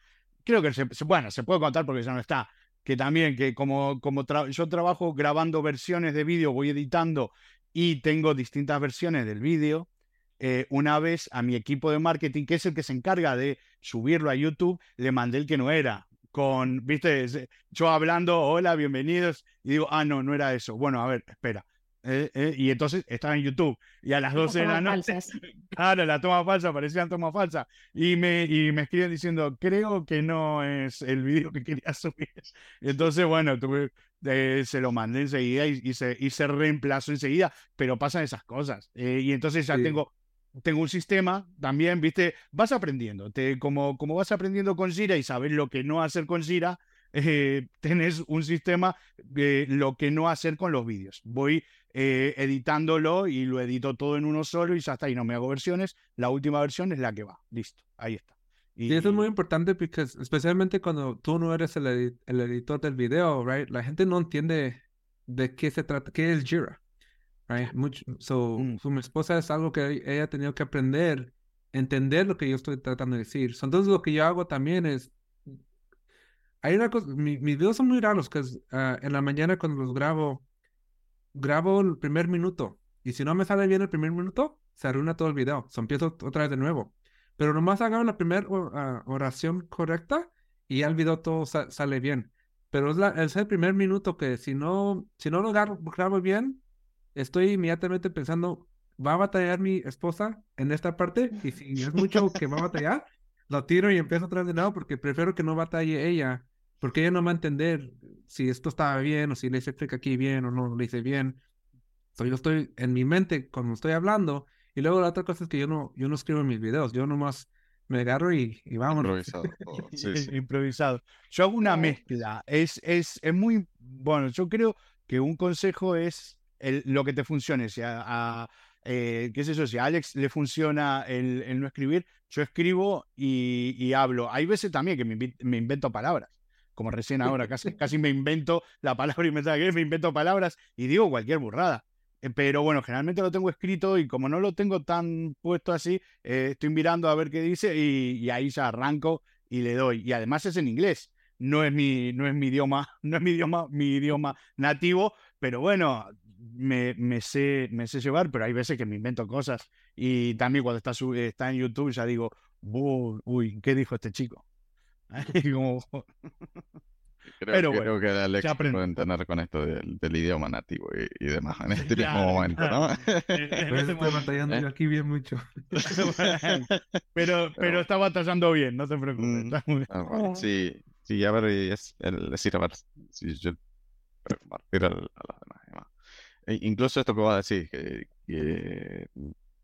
creo que se- bueno, se puede contar porque ya no está, que también, que como, como tra- yo trabajo grabando versiones de vídeo, voy editando y tengo distintas versiones del vídeo. eh, una vez a mi equipo de marketing, que es el que se encarga de subirlo a YouTube, le mandé el que no era. Con, viste, yo hablando, hola, bienvenidos, y digo, ah, no, no era eso. Bueno, a ver, espera. Eh, eh, y entonces estaba en YouTube. Y a las 12 de la noche, falsas. claro, la toma falsa, parecían toma falsa. Y me, y me escriben diciendo, creo que no es el video que quería subir. Entonces, bueno, tuve, eh, se lo mandé enseguida y, y se, y se reemplazó enseguida, pero pasan esas cosas. Eh, y entonces ya Sí. tengo, tengo un sistema también, viste, vas aprendiendo. Te, como, como vas aprendiendo con Jira y sabes lo que no hacer con Jira, eh, tenés un sistema de lo que no hacer con los vídeos. Voy eh, editándolo y lo edito todo en uno solo y ya está, y no me hago versiones. La última versión es la que va. Listo, ahí está. Y, eso es muy importante porque especialmente cuando tú no eres el, el, editor del video, right? La gente no entiende de qué se trata, qué es Jira, right? Mucho, so, mm. mi esposa es algo que ella ha tenido que aprender, entender lo que yo estoy tratando de decir. entonces lo que yo hago también es, hay una cosa, mis videos son muy raros, que uh, en la mañana cuando los grabo, grabo el primer minuto y si no me sale bien el primer minuto, se arruina todo el video. So empiezo otra vez de nuevo. Pero nomás haga la primera ah, oración correcta y ya el video todo sale bien. Pero es, la, es, el primer minuto que si no, si no lo grabo, bien, estoy inmediatamente pensando, ¿va a batallar mi esposa en esta parte? Y si es mucho que va a batallar, lo tiro y empiezo otra vez de nuevo porque prefiero que no batalle ella, porque ella no va a entender si esto estaba bien o si le hice clic aquí bien o no le hice bien. So, yo estoy en mi mente cuando estoy hablando y luego la otra cosa es que yo no, yo no escribo mis videos, yo nomás me agarro y, y vamos. Improvisado. Improvisado. Yo hago una mezcla. Es, es, es muy, bueno, yo creo que un consejo es el, lo que te funcione. Si a, eh, qué sé yo, si a Alex le funciona el, el no escribir, yo escribo y, y, hablo. Hay veces también que me, me invento palabras como recién ahora, casi, casi me invento la palabra y me, me invento palabras y digo cualquier burrada. Eh, pero bueno, generalmente lo tengo escrito y como no lo tengo tan puesto así, eh, estoy mirando a ver qué dice y, ahí ya arranco y le doy. Y además es en inglés. No es mi, no es mi idioma, no es mi idioma, mi idioma nativo, pero bueno, me, me, sé, me sé llevar, pero hay veces que me invento cosas. Y también cuando está, está en YouTube ya digo, uy, ¿qué dijo este chico? como... Creo, creo que Alex puede entender con esto del, idioma nativo y, demás en este mismo momento, ¿no? estoy batallando yo aquí bien mucho. pero, pero está batallando bien, no te preocupes. Mm, ah, sí, sí, a ver, es el decir, a ver, si yo compartir a, los demás. E incluso esto que va a decir, que, que,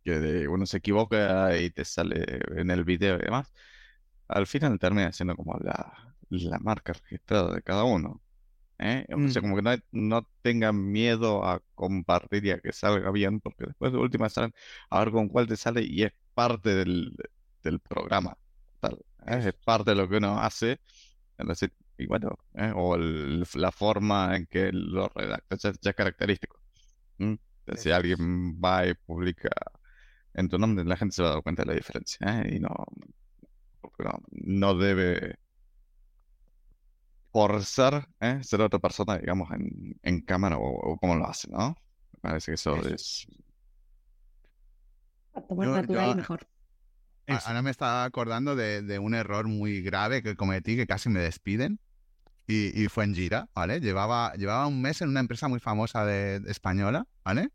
que uno se equivoca y te sale en el video y demás, al final termina siendo como la la marca registrada de cada uno. ¿eh? O sea, mm. como que no, tengan miedo a compartir y a que salga bien, porque después de última salen a ver con cuál te sale y es parte del, programa. Tal, ¿eh? Es parte de lo que uno hace. y bueno, ¿eh? o la forma en que lo redacta, ya, es característico. Si alguien va y publica en tu nombre, la gente se va a dar cuenta de la diferencia. Y no, no, no debe por ser, ¿eh? ser otra persona, digamos, en, en cámara o, cómo lo hace, ¿no? Me parece que eso, es... mejor. Ahora me estaba acordando de, de, un error muy grave que cometí, que casi me despiden. Y, y, fue en Gira, ¿vale? Llevaba, llevaba un mes en una empresa muy famosa de, española, ¿vale?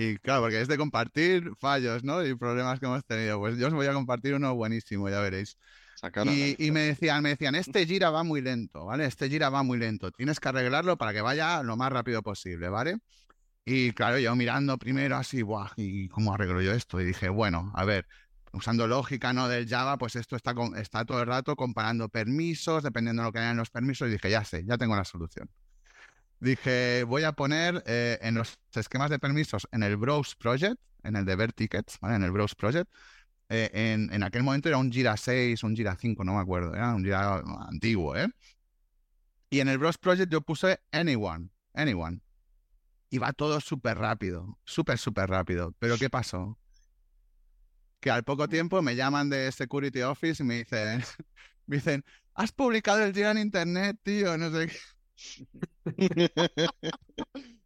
Y claro, porque es de compartir fallos, ¿no? Y problemas que hemos tenido. Pues yo os voy a compartir uno buenísimo, ya veréis. Y, me decían, me decían, este gira va muy lento, ¿vale? Este gira va muy lento. Tienes que arreglarlo para que vaya lo más rápido posible, ¿vale? Y claro, yo mirando primero así, Buah, ¿y cómo arreglo yo esto? Y dije, bueno, a ver, usando lógica no del Java, pues esto está, está todo el rato comparando permisos, dependiendo de lo que hayan los permisos, y dije, ya sé, ya tengo la solución. Dije, voy a poner eh, en los esquemas de permisos en el Browse Project, en el de Ver Tickets, ¿vale? En el Browse Project, eh, en, en, aquel momento era un Gira 6, un Gira 5, no me acuerdo, era un Gira antiguo, ¿eh? Y en el Bros Project yo puse Anyone, Anyone. Y va todo súper rápido, súper, súper rápido. Pero ¿qué pasó? Que al poco tiempo me llaman de Security Office y me dicen, me dicen, has publicado el Gira en Internet, tío, no sé qué.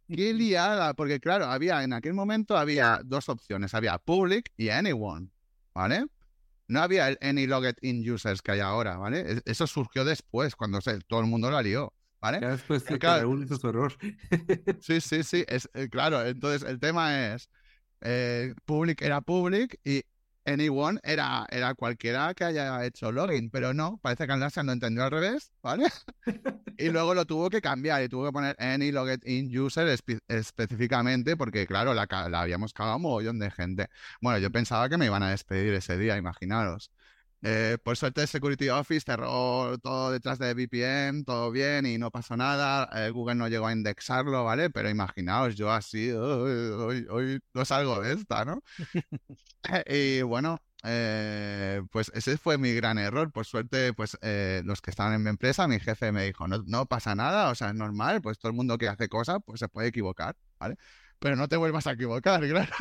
qué liada, porque claro, había en aquel momento había dos opciones, había Public y Anyone. ¿vale? No había el any logged in users que hay ahora, ¿vale? Eso surgió después, cuando todo el mundo la lió, ¿vale? Ya después de claro, su error. sí, sí, sí, es, eh, claro, entonces el tema es, eh, public era public y anyone era, era cualquiera que haya hecho login, pero no, parece que Atlassian no entendió al revés, ¿vale? y luego lo tuvo que cambiar y tuvo que poner any logged in user específicamente porque, claro, la, la habíamos cagado un mogollón de gente. Bueno, yo pensaba que me iban a despedir ese día, imaginaros. Eh, por suerte, Security Office cerró todo detrás de VPN, todo bien y no pasó nada. Eh, Google no llegó a indexarlo, ¿vale? Pero imaginaos, yo así, hoy, hoy no salgo de esta, ¿no? y bueno, eh, pues ese fue mi gran error. Por suerte, pues los que estaban en mi empresa, mi jefe me dijo, no, no pasa nada, o sea, es normal, pues todo el mundo que hace cosas, pues se puede equivocar, ¿vale? Pero no te vuelvas a equivocar, claro.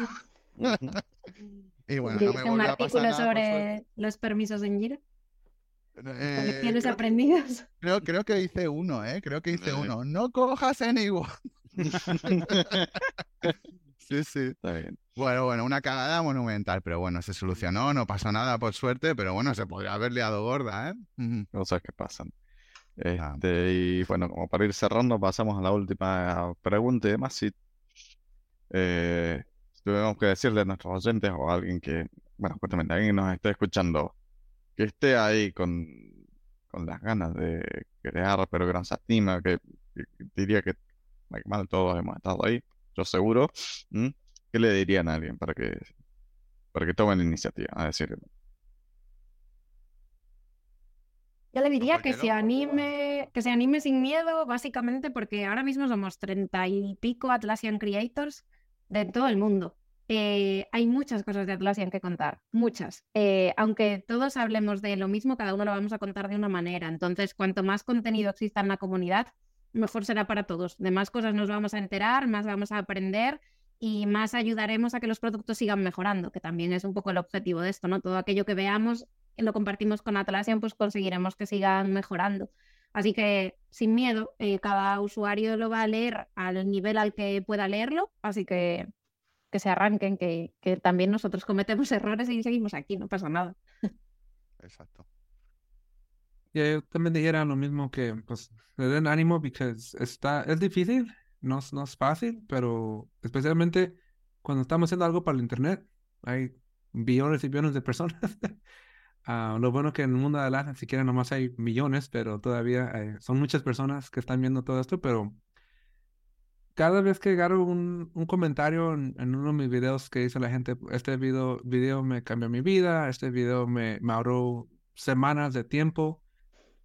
Y bueno, no me un a pasar artículo nada, sobre los permisos en Jira. Eh, Lecciones creo, aprendidas. creo, creo que hice uno, ¿eh? Creo que hice Eh. uno. No cojas anyone. sí, sí. Está bien. Bueno, bueno, una cagada monumental, pero bueno, se solucionó, no pasó nada por suerte, pero bueno, se podría haber liado gorda, ¿eh? Ujú. Cosas que pasan. Ah. Este, y bueno, como para ir cerrando, pasamos a la última pregunta y demás. Si, eh, si tuviéramos que decirle a nuestros oyentes o a alguien que, bueno, justamente alguien que nos esté escuchando, que esté ahí con, con las ganas de crear, pero que nos anima, que, que- que diría que mal todos hemos estado ahí, yo seguro, ¿m? ¿qué le dirían a alguien para que, para que tome la iniciativa? A decir, Yo le diría que se anime, que se anime sin miedo, básicamente porque ahora mismo somos treinta y pico Atlassian Creators de todo el mundo. Eh, hay muchas cosas de Atlassian que contar, muchas. Eh, aunque todos hablemos de lo mismo, cada uno lo vamos a contar de una manera. Entonces, cuanto más contenido exista en la comunidad, mejor será para todos. De más cosas nos vamos a enterar, más vamos a aprender y más ayudaremos a que los productos sigan mejorando, que también es un poco el objetivo de esto, ¿no? Todo aquello que veamos lo compartimos con Atlassian, pues conseguiremos que sigan mejorando. Así que sin miedo, eh, cada usuario lo va a leer al nivel al que pueda leerlo, así que que se arranquen, que, que también nosotros cometemos errores y seguimos aquí, no pasa nada. Exacto. Y yo también dijera lo mismo que, pues, le den ánimo porque está, es difícil, no, no es fácil, pero especialmente cuando estamos haciendo algo para el internet, hay billones y billones de personas. Ah, lo bueno que en el mundo de la siquiera nomás hay millones, pero todavía eh, son muchas personas que están viendo todo esto, pero cada vez que agarro un, un comentario en, uno de mis videos que dice la gente, este video, video me cambió mi vida, este video me, me ahorró semanas de tiempo,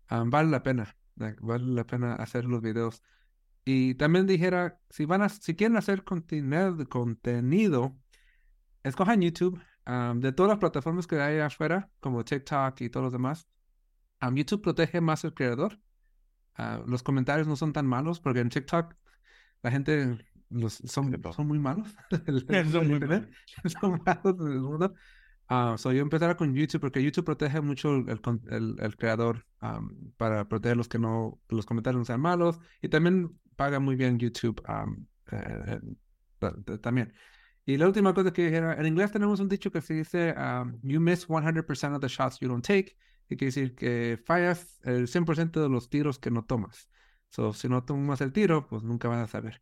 ah, vale la pena, like, vale la pena hacer los videos. Y también dijera, si van a, si quieren hacer contenido, contenido, escojan YouTube. Ah, de todas las plataformas que hay afuera, como TikTok y todos los demás, ah, YouTube protege más al creador. Ah, los comentarios no son tan malos porque en TikTok la gente los, son, son muy malos. Son muy internet, son malos en el mundo. Ah, so yo empezara con YouTube porque YouTube protege mucho el, el el- creador am, para proteger los que no, los comentarios no sean malos y también paga muy bien YouTube eh, eh, ta- también. Y la última cosa que dijera, en inglés tenemos un dicho que se dice um, you miss 100% of the shots you don't take y quiere decir que fallas el 100% de los tiros que no tomas. So, si no tomas el tiro, pues nunca vas a saber.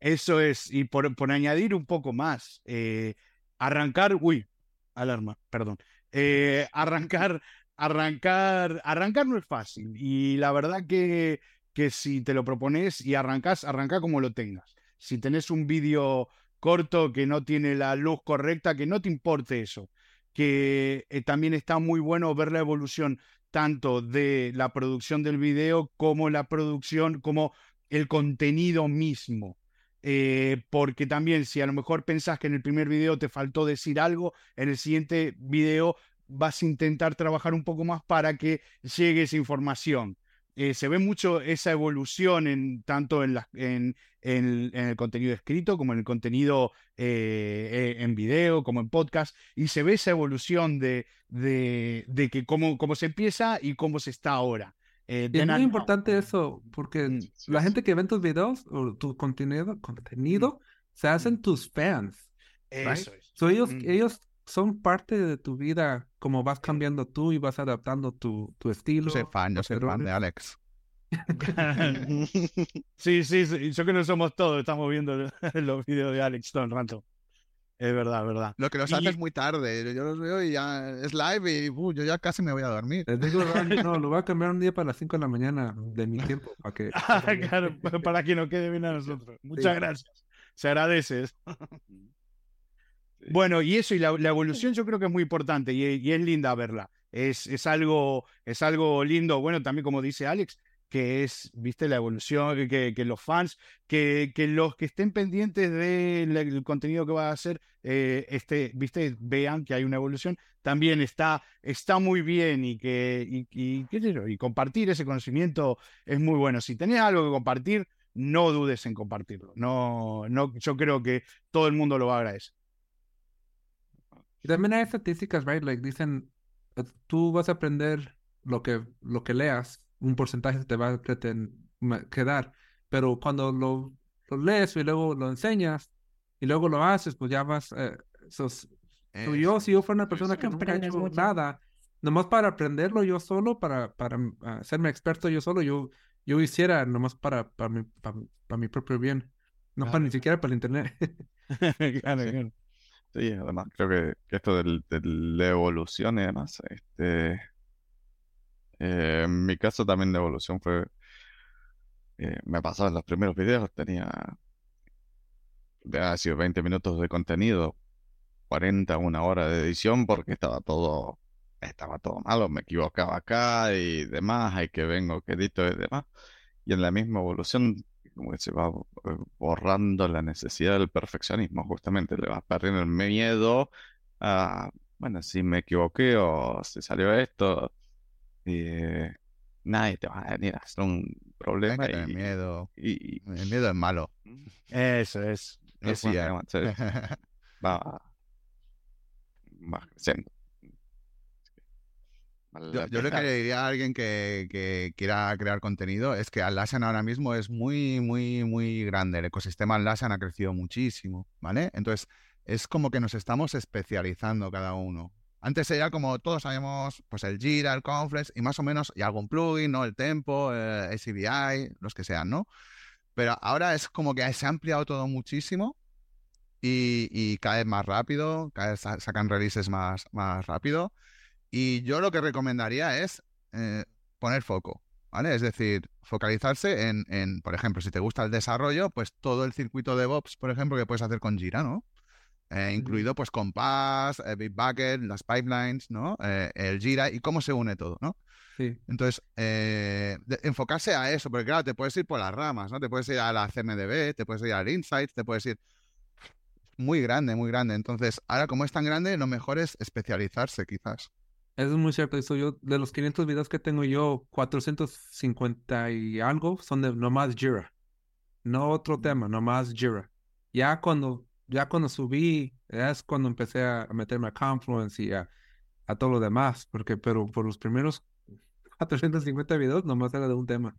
Eso es, y por, por añadir un poco más, eh, arrancar, uy, alarma, perdón, Eh, arrancar, arrancar, arrancar no es fácil, y la verdad que, que si te lo propones y arrancas, arranca como lo tengas. Si tenés un vídeo corto que no tiene la luz correcta, que no te importe eso, que eh, también está muy bueno ver la evolución tanto de la producción del video como la producción, como el contenido mismo. Eh, porque también si a lo mejor pensás que en el primer video te faltó decir algo, en el siguiente video vas a intentar trabajar un poco más para que llegue esa información. Eh, se ve mucho esa evolución en, tanto en, la- en, en- en el contenido escrito como en el contenido eh, en video, como en podcast, y se ve esa evolución de, de, de que cómo, cómo se empieza y cómo se está ahora. Eh, es muy importante eso, porque Mm, la gente que ve tus videos o tu contenido, contenido se hacen tus fans. right? Eso es. So ellos, Mm. ellos son parte de tu vida, como vas cambiando tú y vas adaptando tu, tu estilo. Yo soy fan, yo soy fan de. Alex. Sí, sí, sí, yo que no somos todos, estamos viendo los vídeos de Alex todo el rato. Es verdad, es verdad. Lo que los Y- haces muy tarde. Yo los veo y ya es live y uh, yo ya casi me voy a dormir. Les digo, "Ron, no, lo voy a cambiar un día para las 5 de la mañana de mi tiempo, para que... Ah, claro, pa- para que nos quede bien a nosotros. Muchas Sí. gracias. Se agradece. Bueno, y eso, y la, evolución yo creo que es muy importante y, es linda verla. Es, es, algo, es algo lindo, bueno, también como dice Alex, que es, viste, la evolución, que, que los fans, que, que, los que estén pendientes del contenido que va a hacer, eh, este, viste, vean que hay una evolución, también está, está muy bien y que, y, yo, y compartir ese conocimiento es muy bueno. Si tenés algo que compartir, no dudes en compartirlo. No, no, yo creo que todo el mundo lo va a agradecer. Y también hay estadísticas, right? Like dicen, eh, tú vas a aprender lo que, lo que leas, un porcentaje te va a quedar, pero cuando lo, lo lees y luego lo enseñas y luego lo haces, pues ya vas, eh, sos, yo, si yo fuera una persona que nunca ha hecho mucho. nada, nomás para aprenderlo yo solo, para, para uh, hacerme experto yo solo, yo, yo hiciera nomás para, para, mi, para, para mi propio bien, no para ni siquiera para el internet. claro, claro. Sí, además creo que, esto del, de la evolución y demás, este, eh, en mi caso también de evolución fue, eh, me pasaba en los primeros videos, tenía, ha sido 20 minutos de contenido, 40, una hora de edición porque estaba todo, estaba todo malo, me equivocaba acá y demás, hay que vengo, que edito y demás. Y en la misma evolución como que se va eh, borrando la necesidad del perfeccionismo, justamente le vas perdiendo el miedo a, bueno, si me equivoqué o si salió esto, eh, nadie te va a venir a hacer un problema. Y, miedo. Y, y, El miedo es malo. Eso es. es bueno, va, va creciendo. Yo, yo, lo que le diría a alguien que, que, quiera crear contenido es que Atlassian ahora mismo es muy, muy, muy grande. El ecosistema Atlassian ha crecido muchísimo, ¿vale? Entonces, es como que nos estamos especializando cada uno. Antes era como todos sabíamos, pues el Jira, el Confluence y más o menos, y algún plugin, ¿no? El Tempo, el ACBI, los que sean, ¿no? Pero ahora es como que se ha ampliado todo muchísimo y, y cada vez más rápido, cada vez sacan releases más, más rápido. Y yo lo que recomendaría es eh, poner foco, ¿vale? Es decir, focalizarse en, en, por ejemplo, si te gusta el desarrollo, pues todo el circuito de DevOps, por ejemplo, que puedes hacer con Jira, ¿no? Eh, incluido pues Compass, eh, Bitbucket, las pipelines, ¿no? Eh, el Jira y cómo se une todo, ¿no? Sí. Entonces, de, enfocarse a eso, porque claro, te puedes ir por las ramas, ¿no? Te puedes ir a la CMDB, te puedes ir al Insights, te puedes ir muy grande, muy grande. Entonces, ahora como es tan grande, lo mejor es especializarse quizás. Eso es muy cierto. Eso yo, de los 500 videos que tengo yo, 450 y algo son de nomás Jira. No otro tema, nomás Jira. Ya cuando, ya cuando subí, es cuando empecé a meterme a Confluence y a, a todo lo demás. Porque, pero por los primeros 450 videos nomás era de un tema.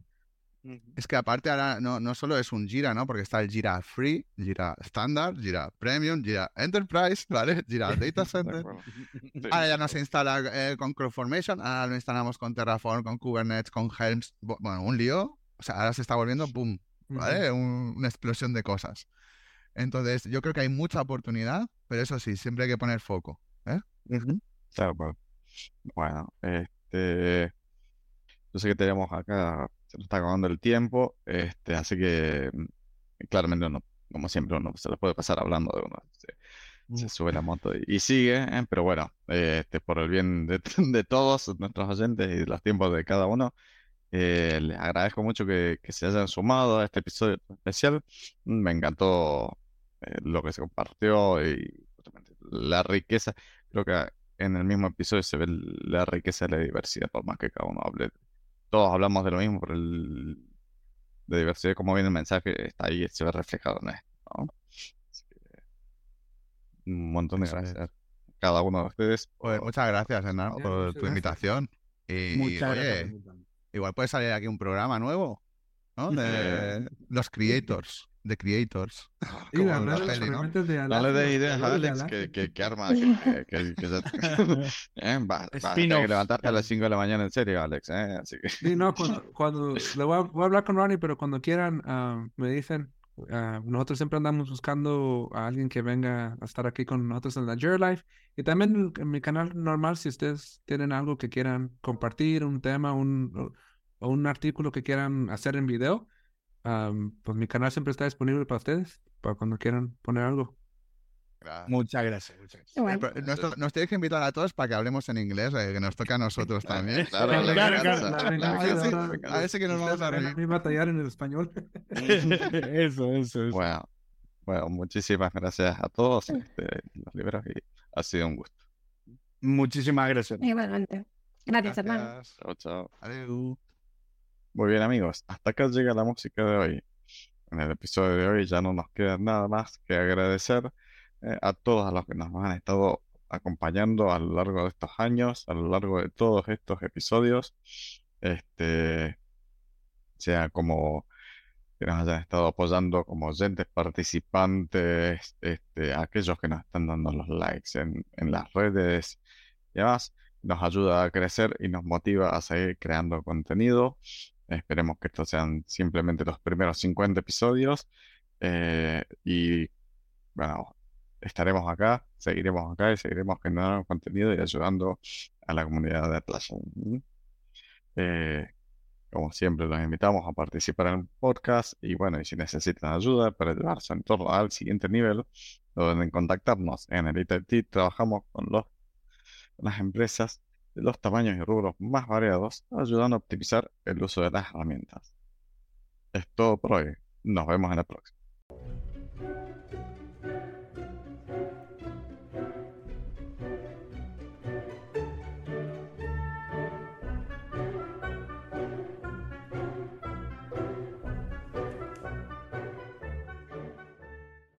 Es que aparte ahora no, no solo es un Jira, ¿no? Porque está el Jira Free, Jira Standard, Jira Premium, Jira Enterprise, ¿vale? Jira Data Center. Sí. Ahora ya no se instala eh, con CloudFormation, ahora lo instalamos con Terraform, con Kubernetes, con Helms. Bueno, un lío. O sea, ahora se está volviendo, ¡pum! ¿Vale? Uh -huh. un, una explosión de cosas. Entonces, yo creo que hay mucha oportunidad, pero eso sí, siempre hay que poner foco. ¿eh? Uh -huh. Claro, bueno. bueno, este... Yo sé que tenemos acá se nos está acabando el tiempo, este, así que claramente uno, como siempre, uno se lo puede pasar hablando de uno. Se, se sube la moto y, y sigue, ¿eh? pero bueno, este, por el bien de, de, todos nuestros oyentes y los tiempos de cada uno, eh, les agradezco mucho que, que, se hayan sumado a este episodio especial. Me encantó eh, lo que se compartió y la riqueza. Creo que en el mismo episodio se ve la riqueza de la diversidad, por más que cada uno hable todos hablamos de lo mismo, pero el, de diversidad, como viene el mensaje, está ahí, se ve reflejado en esto. ¿no? un montón de gracias a cada uno de ustedes. Pues muchas gracias, Hernán, por tu gracias. invitación. Y, muchas oye, gracias. igual puede salir aquí un programa nuevo, ¿no? De los creators. De creators. Sí, Como la peli, ¿no? De no le des ideas a Alex que, que, que, arma. Que, que, que se... ¿Eh? Va, va, que levantarte a las 5 de la mañana en serio, Alex. ¿eh? Así que... Sí, no, cuando, cuando le voy a, voy a, hablar con Ronnie, pero cuando quieran, uh, me dicen. Uh, nosotros siempre andamos buscando a alguien que venga a estar aquí con nosotros en la Jira Life. Y también en mi canal normal, si ustedes tienen algo que quieran compartir, un tema, un, o un artículo que quieran hacer en video, Um, pues mi canal siempre está disponible para ustedes, para cuando quieran poner algo. Gracias. Muchas gracias. Muchas gracias. Eh, Bueno, pero Nos, nos tienes que invitar a todos para que hablemos en inglés, eh, que nos toca a nosotros también. Claro, Claro, claro, claro, claro. claro, A ver si- a que nos vamos a reír. mí batallar en el español. eso, eso, eso. Bueno, bueno, muchísimas gracias a todos este, los libros y ha sido un gusto. Muchísimas gracias. igualmente. Gracias, hermano. Gracias. Chao, chao. Adiós. Muy bien amigos, hasta acá llega la música de hoy. En el episodio de hoy ya no nos queda nada más que agradecer eh, a todos los que nos han estado acompañando a lo largo de estos años, a lo largo de todos estos episodios, este, sea como que nos hayan estado apoyando como oyentes participantes, este, aquellos que nos están dando los likes en, en las redes y demás, nos ayuda a crecer y nos motiva a seguir creando contenido. Esperemos que estos sean simplemente los primeros 50 episodios. eh, y bueno, estaremos acá, seguiremos acá y seguiremos generando contenido y ayudando a la comunidad de Atlassian. Eh, como siempre, los invitamos a participar en el podcast y bueno, y si necesitan ayuda para llevar su entorno al siguiente nivel, deben contactarnos. En el ITT trabajamos con los, las empresas de los tamaños y rubros más variados, ayudando a optimizar el uso de las herramientas. Es todo por hoy. Nos vemos en la próxima.